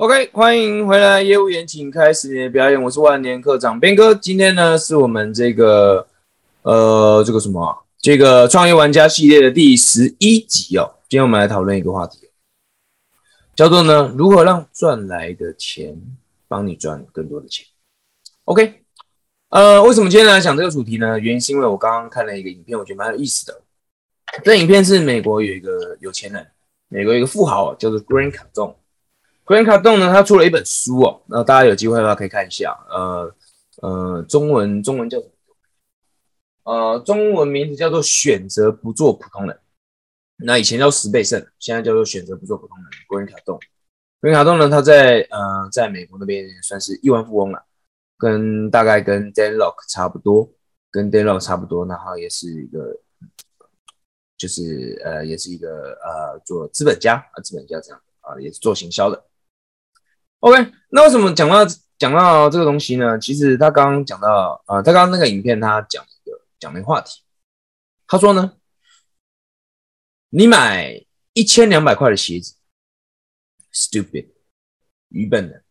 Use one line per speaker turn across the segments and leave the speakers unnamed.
OK，欢迎回来，业务员，请开始你的表演。我是万年课长边哥，今天呢是我们这个呃这个什么啊这个创业玩家系列的第十一集哦。今天我们来讨论一个话题，叫做呢如何让赚来的钱帮你赚更多的钱。OK，呃，为什么今天来讲这个主题呢？原因是因为我刚刚看了一个影片，我觉得蛮有意思的。这影片是美国有一个有钱人，美国有一个富豪叫做 Green Cardon。Grant Cardone 呢，他出了一本书哦，那大家有机会的话可以看一下。呃呃，中文中文叫什么？呃，中文名字叫做《选择不做普通人》。那以前叫十倍胜，现在叫做选择不做普通人。Grant Cardone，Grant Cardone 呢，他在呃在美国那边算是亿万富翁了，跟大概跟 Dan Lok 差不多，跟 Dan Lok 差不多，然后也是一个，就是呃也是一个呃做资本家啊，资本家这样啊，也是做行销的。OK，那为什么讲到讲到这个东西呢？其实他刚刚讲到，呃，他刚刚那个影片他讲一个讲一个话题，他说呢，你买一千两百块的鞋子，stupid，愚笨的；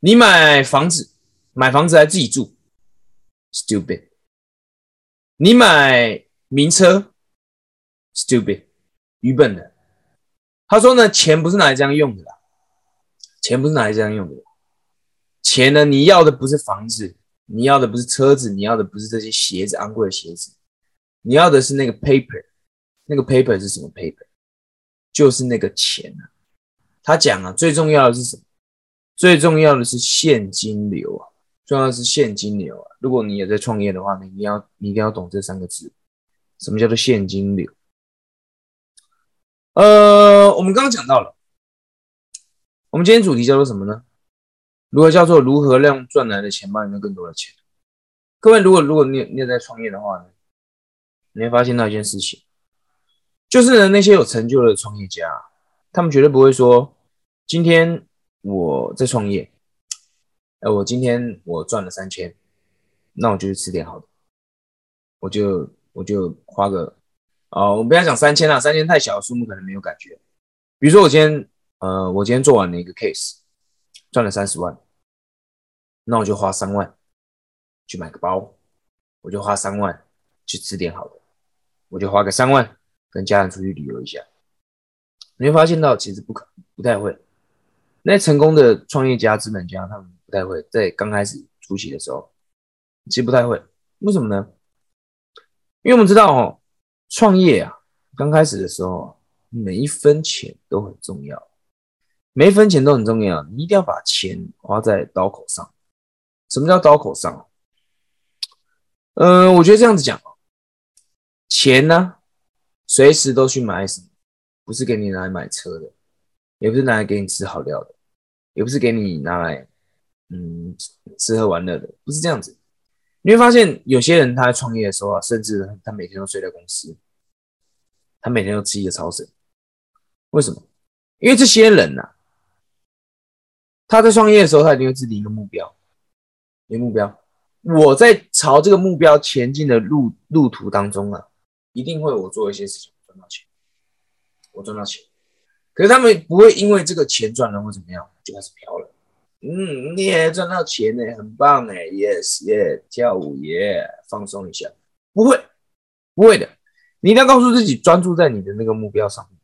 你买房子，买房子来自己住，stupid；你买名车，stupid，愚笨的。他说呢，钱不是拿来这样用的啦。钱不是拿来这样用的，钱呢？你要的不是房子，你要的不是车子，你要的不是这些鞋子，昂贵的鞋子，你要的是那个 paper，那个 paper 是什么 paper？就是那个钱啊。他讲啊，最重要的是什么？最重要的是现金流啊，重要的是现金流啊。如果你也在创业的话呢，你要你一定要懂这三个字，什么叫做现金流？呃，我们刚刚讲到了。我们今天主题叫做什么呢？如何叫做如何让赚来的钱帮你赚更多的钱？各位，如果如果你你也在创业的话呢，你会发现到一件事情，就是呢那些有成就的创业家，他们绝对不会说，今天我在创业，哎，我今天我赚了三千，那我就去吃点好的，我就我就花个，哦，我们不要讲三千了，三千太小的数目可能没有感觉，比如说我今天。呃，我今天做完了一个 case，赚了三十万，那我就花三万去买个包，我就花三万去吃点好的，我就花个三万跟家人出去旅游一下。你会发现到其实不可不太会，那些成功的创业家、资本家他们不太会在刚开始初期的时候，其实不太会。为什么呢？因为我们知道哦，创业啊，刚开始的时候，每一分钱都很重要。每分钱都很重要，你一定要把钱花在刀口上。什么叫刀口上？嗯，我觉得这样子讲，钱呢，随时都去买什么，不是给你拿来买车的，也不是拿来给你吃好料的，也不是给你拿来嗯吃喝玩乐的，不是这样子。你会发现，有些人他在创业的时候啊，甚至他每天都睡在公司，他每天都吃一个超神。为什么？因为这些人呐。他在创业的时候，他一定会制定一个目标，一个目标。我在朝这个目标前进的路路途当中啊，一定会我做一些事情赚到钱，我赚到钱。可是他们不会因为这个钱赚了或怎么样就开始飘了。嗯，你也赚到钱呢，很棒哎，yes yes，跳舞耶，放松一下，不会，不会的。你一定要告诉自己，专注在你的那个目标上面，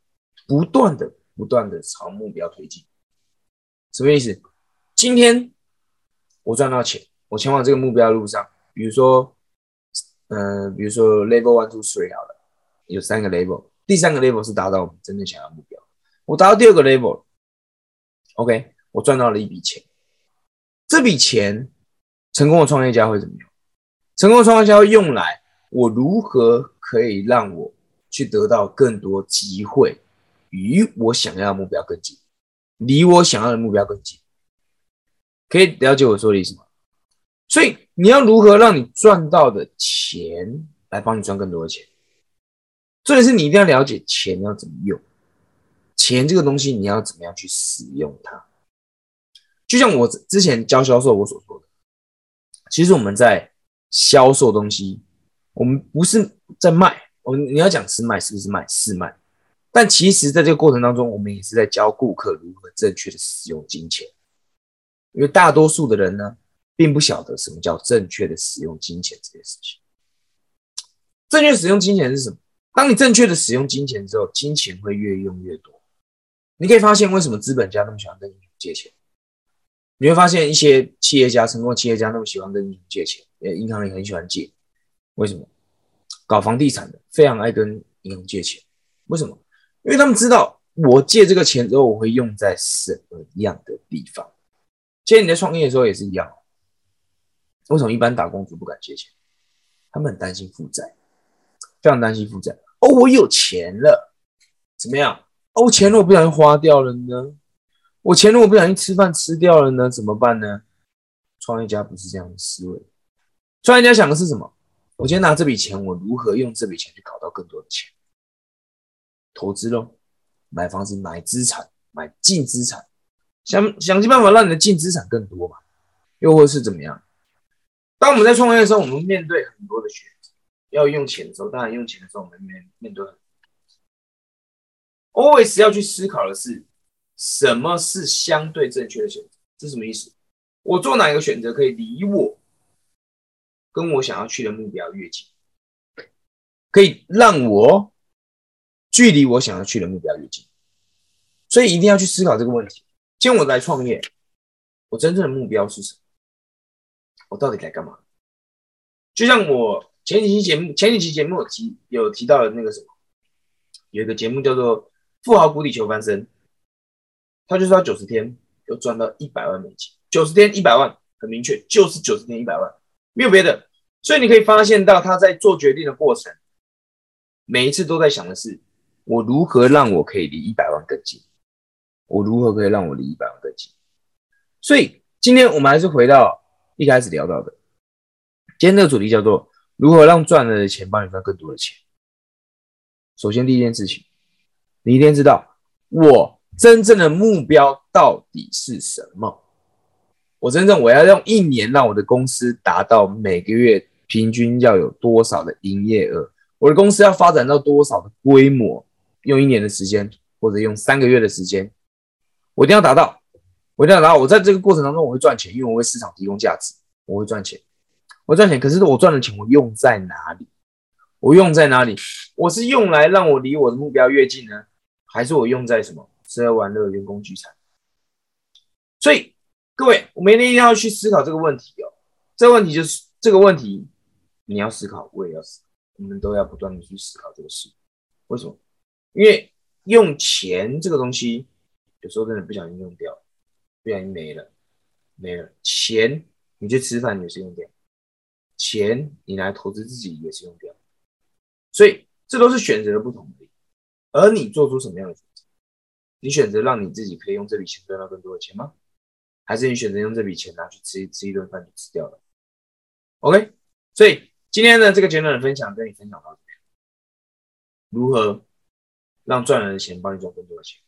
不断的、不断的朝目标推进。什么意思？今天我赚到钱，我前往这个目标路上，比如说，嗯，比如说 level one two three 好了，有三个 level，第三个 level 是达到我们真正想要目标。我达到第二个 level，OK，我赚到了一笔钱。这笔钱，成功的创业家会怎么样？成功的创业家会用来我如何可以让我去得到更多机会，与我想要的目标更近。离我想要的目标更近，可以了解我说的意思吗？所以你要如何让你赚到的钱来帮你赚更多的钱？重点是你一定要了解钱要怎么用，钱这个东西你要怎么样去使用它？就像我之前教销售我所说的，其实我们在销售东西，我们不是在卖，我们你要讲是卖，是不是卖？是卖。但其实在这个过程当中，我们也是在教顾客如何正确的使用金钱，因为大多数的人呢，并不晓得什么叫正确的使用金钱这件事情。正确使用金钱是什么？当你正确的使用金钱之后，金钱会越用越多。你可以发现为什么资本家那么喜欢跟银行借钱？你会发现一些企业家、成功的企业家那么喜欢跟银行借钱，呃，银行也很喜欢借。为什么？搞房地产的非常爱跟银行借钱，为什么？因为他们知道我借这个钱之后，我会用在什么样的地方。其实你在创业的时候也是一样。为什么一般打工族不敢借钱？他们很担心负债。非常担心负债哦，我有钱了，怎么样？哦，钱如果不小心花掉了呢？我钱如果不小心吃饭吃掉了呢？怎么办呢？创业家不是这样的思维，创业家想的是什么？我今天拿这笔钱，我如何用这笔钱去搞到更多的钱？投资喽，买房子、买资产、买净资产，想想尽办法让你的净资产更多嘛？又或是怎么样？当我们在创业的时候，我们面对很多的选择。要用钱的时候，当然用钱的时候，我们面面对很多，always 要去思考的是什么是相对正确的选择？这是什么意思？我做哪一个选择可以离我跟我想要去的目标越近，可以让我距离我想要去的目标越近？所以一定要去思考这个问题。今天我来创业，我真正的目标是什么？我到底在干嘛？就像我。前几期节目，前几期节目有提有提到的那个什么，有一个节目叫做《富豪谷底求翻身》，他就是要九十天要赚到一百万美金，九十天一百万，很明确，就是九十天一百万，没有别的。所以你可以发现到他在做决定的过程，每一次都在想的是，我如何让我可以离一百万更近，我如何可以让我离一百万更近。所以今天我们还是回到一开始聊到的，今天这个主题叫做。如何让赚了的钱帮你赚更多的钱？首先，第一件事情，你一定知道我真正的目标到底是什么。我真正我要用一年让我的公司达到每个月平均要有多少的营业额？我的公司要发展到多少的规模？用一年的时间，或者用三个月的时间，我一定要达到。我一定要达到。我在这个过程当中，我会赚钱，因为我为市场提供价值，我会赚钱。我赚钱，可是我赚的钱我用在哪里？我用在哪里？我是用来让我离我的目标越近呢，还是我用在什么吃喝玩乐、员工聚餐？所以各位，我们一定要去思考这个问题哦。这个问题就是这个问题，你要思考，我也要思考，我们都要不断的去思考这个事。为什么？因为用钱这个东西，有时候真的不小心用掉，不小心没了，没了钱，你去吃饭也是用掉。钱你来投资自己也是用掉，所以这都是选择的不同。而已。而你做出什么样的选择？你选择让你自己可以用这笔钱赚到更多的钱吗？还是你选择用这笔钱拿去吃吃一顿饭就吃掉了？OK，所以今天的这个简短的分享跟你分享到这边，如何让赚来的钱帮你赚更多的钱？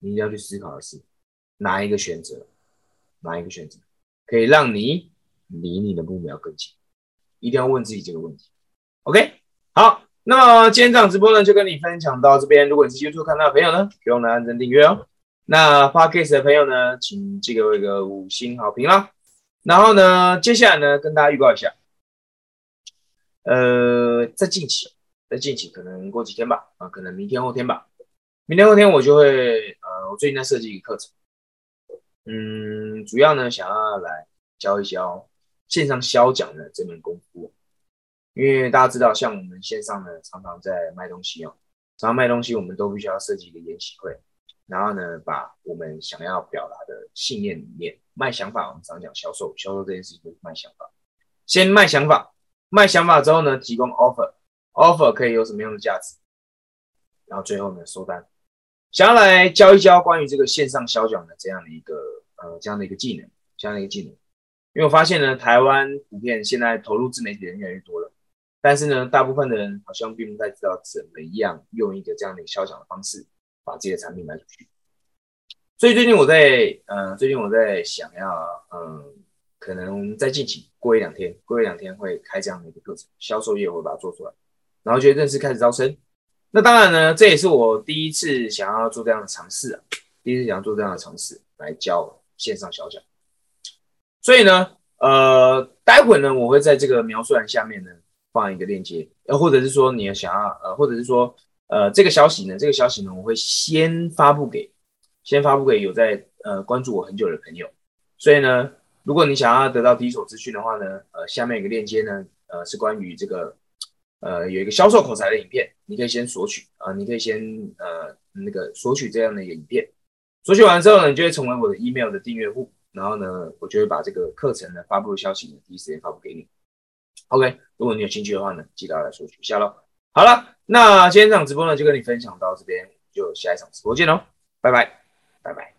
你一定要去思考的是哪一个选择，哪一个选择可以让你离你的目标更近？一定要问自己这个问题，OK？好，那么今天这场直播呢，就跟你分享到这边。如果你是 YouTube 看到的朋友呢，不用来按赞订阅哦。那 Podcast 的朋友呢，请记得一个五星好评啦。然后呢，接下来呢，跟大家预告一下，呃，在近期，在近期，可能过几天吧，啊，可能明天后天吧，明天后天我就会，呃，我最近在设计一个课程，嗯，主要呢，想要来教一教。线上销讲的这门功夫，因为大家知道，像我们线上呢，常常在卖东西哦，常常卖东西，我们都必须要设计一个研习会，然后呢，把我们想要表达的信念理念、卖想法，我们常讲销售，销售这件事情就是卖想法。先卖想法，卖想法之后呢，提供 offer Offer 可以有什么样的价值，然后最后呢，收单。想要来教一教关于这个线上销讲的这样的一个呃这样的一个技能，这样的一个技能。因为我发现呢，台湾普遍现在投入自媒体的人越来越多了，但是呢，大部分的人好像并不太知道怎么样用一个这样的销奖的方式把自己的产品卖出去。所以最近我在，呃，最近我在想要，嗯，可能在近期过一两天，过一两天会开这样的一个课程，销售业我会把它做出来，然后就正式开始招生。那当然呢，这也是我第一次想要做这样的尝试啊，第一次想要做这样的尝试来教线上小讲。所以呢，呃，待会呢，我会在这个描述栏下面呢放一个链接，呃，或者是说你想要，呃，或者是说，呃，这个消息呢，这个消息呢，我会先发布给，先发布给有在呃关注我很久的朋友。所以呢，如果你想要得到第一手资讯的话呢，呃，下面有个链接呢，呃，是关于这个，呃，有一个销售口才的影片，你可以先索取啊，你可以先呃那个索取这样的一个影片，索取完之后呢，你就会成为我的 email 的订阅户。然后呢，我就会把这个课程呢发布消息呢第一时间发布给你。OK，如果你有兴趣的话呢，记得来索取一下喽。好了，那今天这场直播呢就跟你分享到这边，就下一场直播见喽，拜拜，拜拜。